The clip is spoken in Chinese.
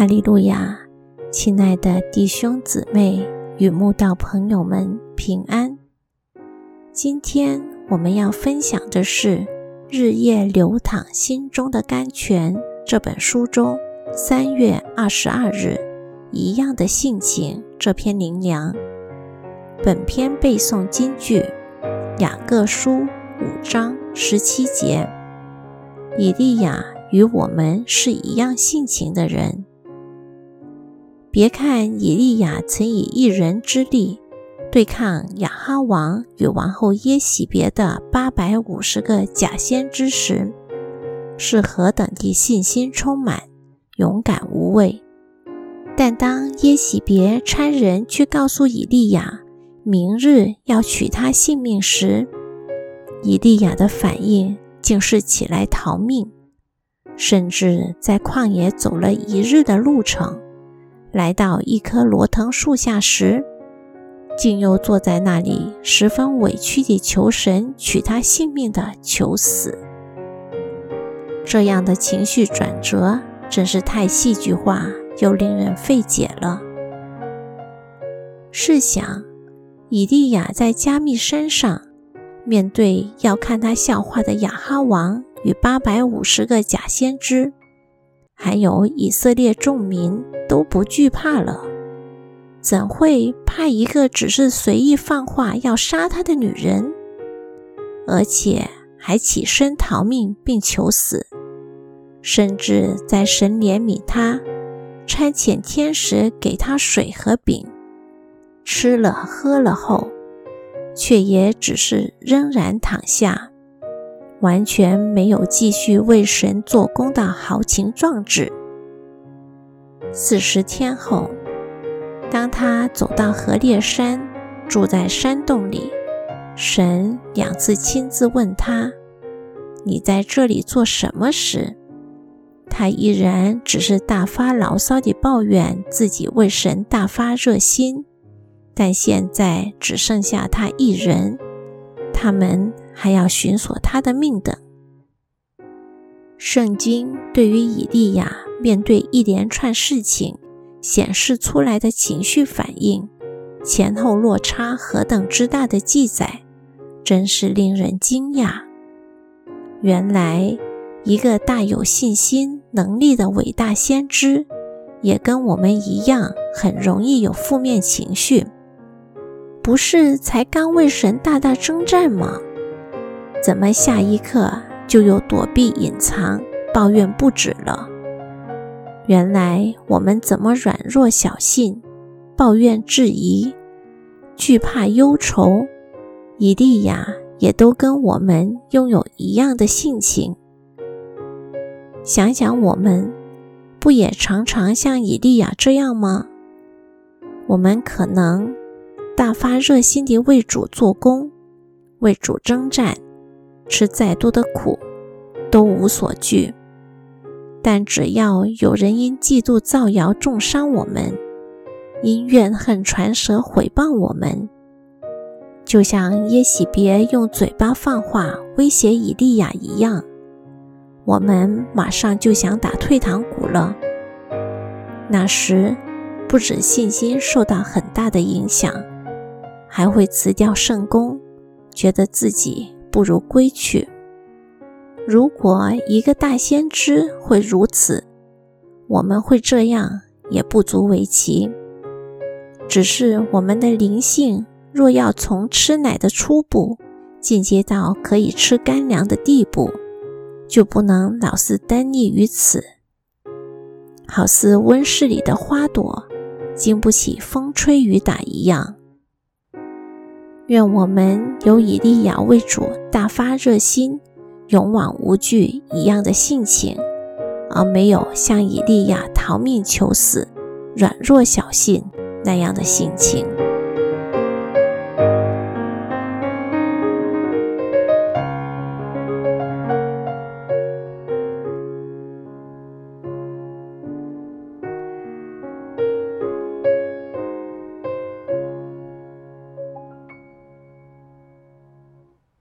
哈利路亚，亲爱的弟兄姊妹与慕道朋友们平安。今天我们要分享的是《日夜流淌心中的甘泉》这本书中三月二十二日“一样的性情”这篇灵粮。本篇背诵金句：雅各书五章十七节，以利亚与我们是一样性情的人。别看以利亚曾以一人之力对抗亚哈王与王后耶喜别的八百五十个假先知时，是何等的信心充满、勇敢无畏。但当耶喜别差人去告诉以利亚明日要取他性命时，以利亚的反应竟是起来逃命，甚至在旷野走了一日的路程。来到一棵罗藤树下时，竟又坐在那里，十分委屈地求神取他性命的求死。这样的情绪转折真是太戏剧化，又令人费解了。试想，以利亚在加密山上，面对要看他笑话的亚哈王与八百五十个假先知。还有以色列众民都不惧怕了，怎会怕一个只是随意放话要杀他的女人，而且还起身逃命并求死，甚至在神怜悯他，差遣天使给他水和饼，吃了喝了后，却也只是仍然躺下。完全没有继续为神做工的豪情壮志。四十天后，当他走到河烈山，住在山洞里，神两次亲自问他：“你在这里做什么？”时，他依然只是大发牢骚地抱怨自己为神大发热心，但现在只剩下他一人，他们。还要寻索他的命等。圣经对于以利亚面对一连串事情显示出来的情绪反应，前后落差何等之大的记载，真是令人惊讶。原来，一个大有信心能力的伟大先知，也跟我们一样，很容易有负面情绪。不是才刚为神大大征战吗？怎么下一刻就又躲避、隐藏、抱怨不止了？原来我们怎么软弱、小性、抱怨、质疑、惧怕、忧愁，以利亚也都跟我们拥有一样的性情。想想我们，不也常常像以利亚这样吗？我们可能大发热心地为主做工，为主征战。吃再多的苦都无所惧，但只要有人因嫉妒造谣重伤我们，因怨恨传舌毁谤我们，就像耶喜别用嘴巴放话威胁以利亚一样，我们马上就想打退堂鼓了。那时不止信心受到很大的影响，还会辞掉圣功，觉得自己。不如归去。如果一个大先知会如此，我们会这样也不足为奇。只是我们的灵性若要从吃奶的初步进阶到可以吃干粮的地步，就不能老是单溺于此，好似温室里的花朵，经不起风吹雨打一样。愿我们有以利亚为主大发热心、勇往无惧一样的性情，而没有像以利亚逃命求死、软弱小性那样的性情。